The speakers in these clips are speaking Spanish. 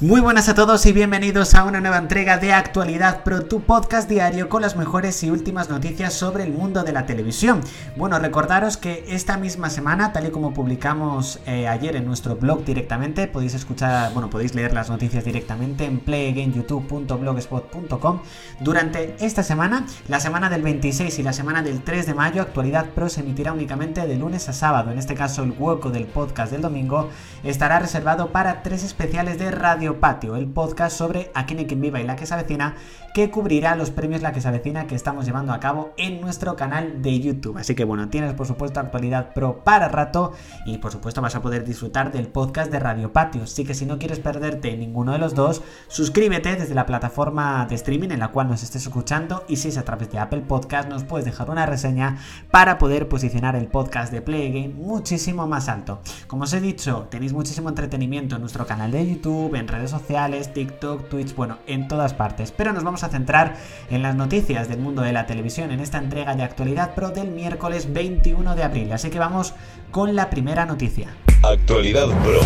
Muy buenas a todos y bienvenidos a una nueva entrega de Actualidad Pro, tu podcast diario con las mejores y últimas noticias sobre el mundo de la televisión. Bueno, recordaros que esta misma semana, tal y como publicamos eh, ayer en nuestro blog directamente, podéis escuchar, bueno, podéis leer las noticias directamente en playagainyoutube.blogspot.com. Durante esta semana, la semana del 26 y la semana del 3 de mayo, Actualidad Pro se emitirá únicamente de lunes a sábado. En este caso, el hueco del podcast del domingo estará reservado para tres especiales de radio Patio, el podcast sobre A quién y quien viva y la que se avecina, que cubrirá los premios La que se avecina que estamos llevando a cabo en nuestro canal de YouTube. Así que bueno, tienes por supuesto actualidad pro para rato y por supuesto vas a poder disfrutar del podcast de Radio Patio. Así que si no quieres perderte ninguno de los dos, suscríbete desde la plataforma de streaming en la cual nos estés escuchando y si es a través de Apple Podcast nos puedes dejar una reseña para poder posicionar el podcast de Play Game muchísimo más alto. Como os he dicho, tenéis muchísimo entretenimiento en nuestro canal de YouTube, en redes sociales, TikTok, Twitch, bueno, en todas partes. Pero nos vamos a centrar en las noticias del mundo de la televisión en esta entrega de actualidad pro del miércoles 21 de abril. Así que vamos con la primera noticia. Actualidad pro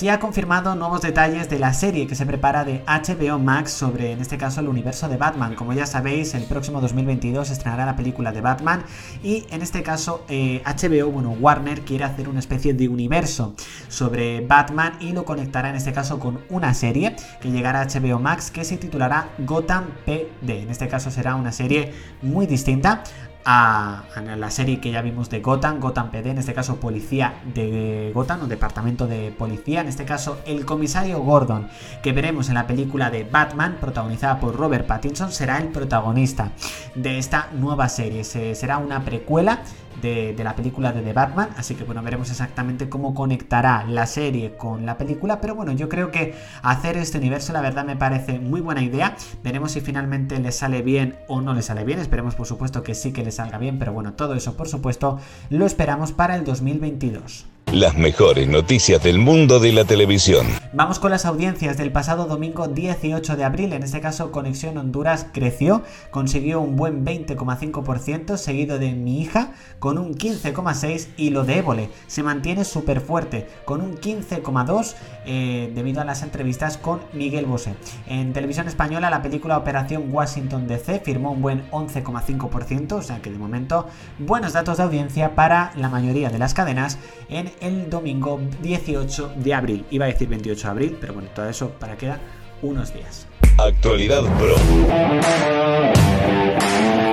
se ha confirmado nuevos detalles de la serie que se prepara de HBO Max sobre, en este caso, el universo de Batman. Como ya sabéis, el próximo 2022 estrenará la película de Batman y, en este caso, HBO, eh, bueno, Warner quiere hacer una especie de universo sobre Batman y lo conectará, en este caso, con una serie que llegará a HBO Max que se titulará Gotham PD. En este caso será una serie muy distinta a, la serie que ya vimos de Gotham, Gotham PD, en este caso policía de Gotham o departamento de policía, en este caso el comisario Gordon, que veremos en la película de Batman, protagonizada por Robert Pattinson, será el protagonista de esta nueva serie. será una precuela de, la película de The Batman. Así que bueno, veremos exactamente cómo conectará la serie con la película. Pero bueno, yo creo que hacer este universo, la verdad, me parece muy buena idea. Veremos si finalmente le sale bien o no le sale bien. Esperemos, por supuesto, que sí que le salga bien. Pero bueno, todo eso, por supuesto, lo esperamos para el 2022. Las mejores noticias del mundo de la televisión. Vamos con las audiencias del pasado domingo 18 de abril. En este caso, Conexión Honduras creció, consiguió un buen 20,5%, seguido de Mi hija con un 15,6% y lo de Évole se mantiene súper fuerte con un 15,2% eh, debido a las entrevistas con Miguel Bosé. En televisión española, la película Operación Washington DC firmó un buen 11,5%, o sea que de momento buenos datos de audiencia para la mayoría de las cadenas en el domingo 18 de abril. Iba a decir 28 de abril, pero bueno, todo eso para queda unos días. Actualidad Pro.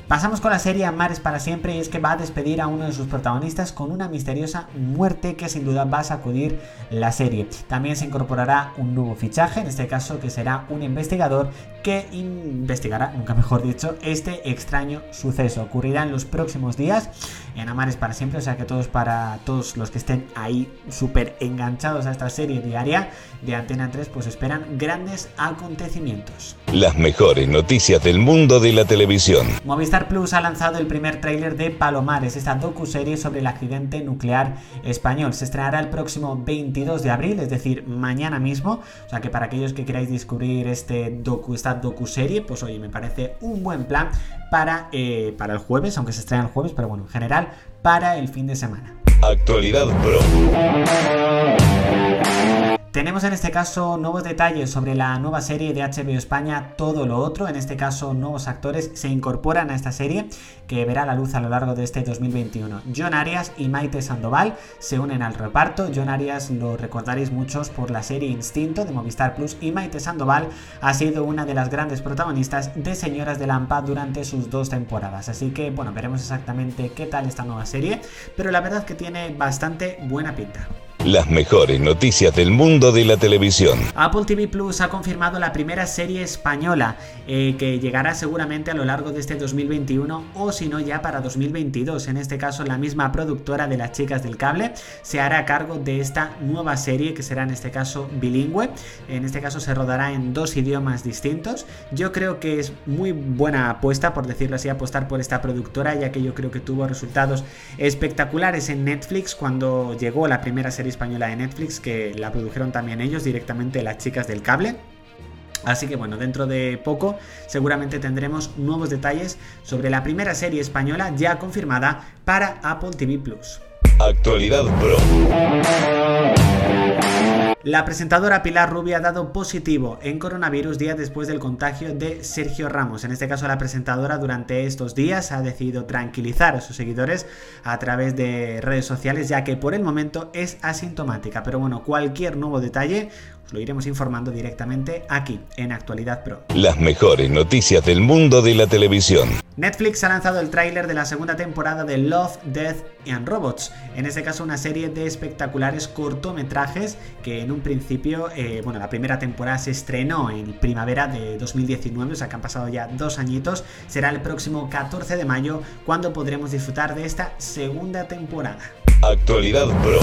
Pasamos con la serie Amares para siempre y es que va a despedir a uno de sus protagonistas con una misteriosa muerte que sin duda va a sacudir la serie. También se incorporará un nuevo fichaje, en este caso que será un investigador que investigará, nunca mejor dicho, este extraño suceso. Ocurrirá en los próximos días en Amares para siempre, o sea que todos para todos los que estén ahí súper enganchados a esta serie diaria de Antena 3 pues esperan grandes acontecimientos. Las mejores noticias del mundo de la televisión. Movistar Plus ha lanzado el primer tráiler de Palomares, esta docu-serie sobre el accidente nuclear español. Se estrenará el próximo 22 de abril, es decir, mañana mismo. O sea que para aquellos que queráis descubrir este docu, esta docu-serie, pues oye, me parece un buen plan para, eh, para el jueves, aunque se estrena el jueves, pero bueno, en general, para el fin de semana. Actualidad Pro. Tenemos en este caso nuevos detalles sobre la nueva serie de HBO España Todo lo Otro. En este caso, nuevos actores se incorporan a esta serie que verá la luz a lo largo de este 2021. John Arias y Maite Sandoval se unen al reparto. John Arias lo recordaréis muchos por la serie Instinto de Movistar Plus y Maite Sandoval ha sido una de las grandes protagonistas de Señoras de Lampa durante sus dos temporadas. Así que bueno, veremos exactamente qué tal esta nueva serie, pero la verdad que tiene bastante buena pinta. Las mejores noticias del mundo de la televisión. Apple TV Plus ha confirmado la primera serie española eh, que llegará seguramente a lo largo de este 2021 o si no ya para 2022. En este caso la misma productora de las chicas del cable se hará cargo de esta nueva serie que será en este caso bilingüe. En este caso se rodará en dos idiomas distintos. Yo creo que es muy buena apuesta, por decirlo así, apostar por esta productora ya que yo creo que tuvo resultados espectaculares en Netflix cuando llegó la primera serie española de Netflix, que la produjeron también ellos directamente las chicas del cable. Así que bueno, dentro de poco seguramente tendremos nuevos detalles sobre la primera serie española ya confirmada para Apple TV Plus. Actualidad Pro. La presentadora Pilar Rubia ha dado positivo en coronavirus días después del contagio de Sergio Ramos. En este caso, la presentadora durante estos días ha decidido tranquilizar a sus seguidores a través de redes sociales, ya que por el momento es asintomática. Pero bueno, cualquier nuevo detalle os lo iremos informando directamente aquí, en Actualidad Pro. Las mejores noticias del mundo de la televisión. Netflix ha lanzado el tráiler de la segunda temporada de Love, Death and Robots. En este caso, una serie de espectaculares cortometrajes que en un principio, eh, bueno, la primera temporada se estrenó en primavera de 2019, o sea que han pasado ya dos añitos. Será el próximo 14 de mayo cuando podremos disfrutar de esta segunda temporada. Actualidad Pro.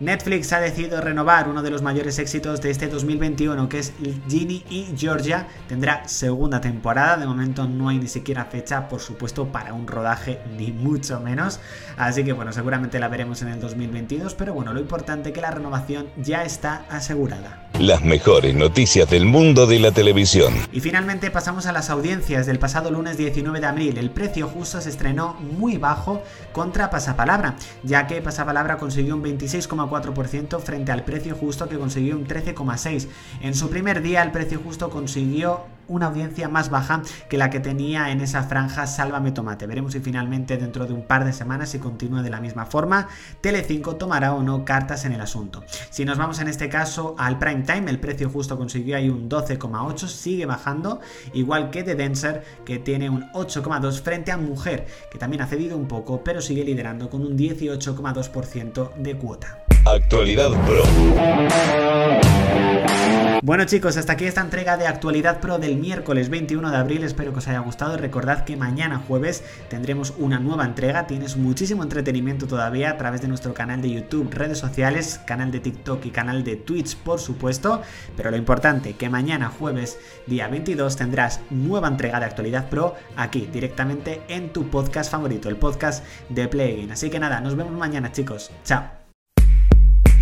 Netflix ha decidido renovar uno de los mayores éxitos de este 2021, que es Ginny y Georgia. Tendrá segunda temporada. De momento no hay ni siquiera fecha, por supuesto, para un rodaje, ni mucho menos. Así que bueno, seguramente la veremos en el 2022. Pero bueno, lo importante es que la renovación ya está asegurada. Las mejores noticias del mundo de la televisión. Y finalmente pasamos a las audiencias del pasado lunes 19 de abril. El precio justo se estrenó muy bajo contra Pasapalabra, ya que Pasapalabra consiguió un 26,4% frente al precio justo que consiguió un 13,6%. En su primer día el precio justo consiguió una audiencia más baja que la que tenía en esa franja Sálvame Tomate. Veremos si finalmente dentro de un par de semanas si continúa de la misma forma. Telecinco tomará o no cartas en el asunto. Si nos vamos en este caso al prime time, el precio justo consiguió ahí un 12,8, sigue bajando, igual que The Dancer que tiene un 8,2 frente a Mujer, que también ha cedido un poco, pero sigue liderando con un 18,2% de cuota. Actualidad Pro. Bueno chicos, hasta aquí esta entrega de Actualidad Pro del miércoles 21 de abril. Espero que os haya gustado. Recordad que mañana jueves tendremos una nueva entrega. Tienes muchísimo entretenimiento todavía a través de nuestro canal de YouTube, redes sociales, canal de TikTok y canal de Twitch, por supuesto. Pero lo importante, que mañana jueves, día 22, tendrás nueva entrega de Actualidad Pro aquí, directamente en tu podcast favorito, el podcast de Play Así que nada, nos vemos mañana chicos. Chao.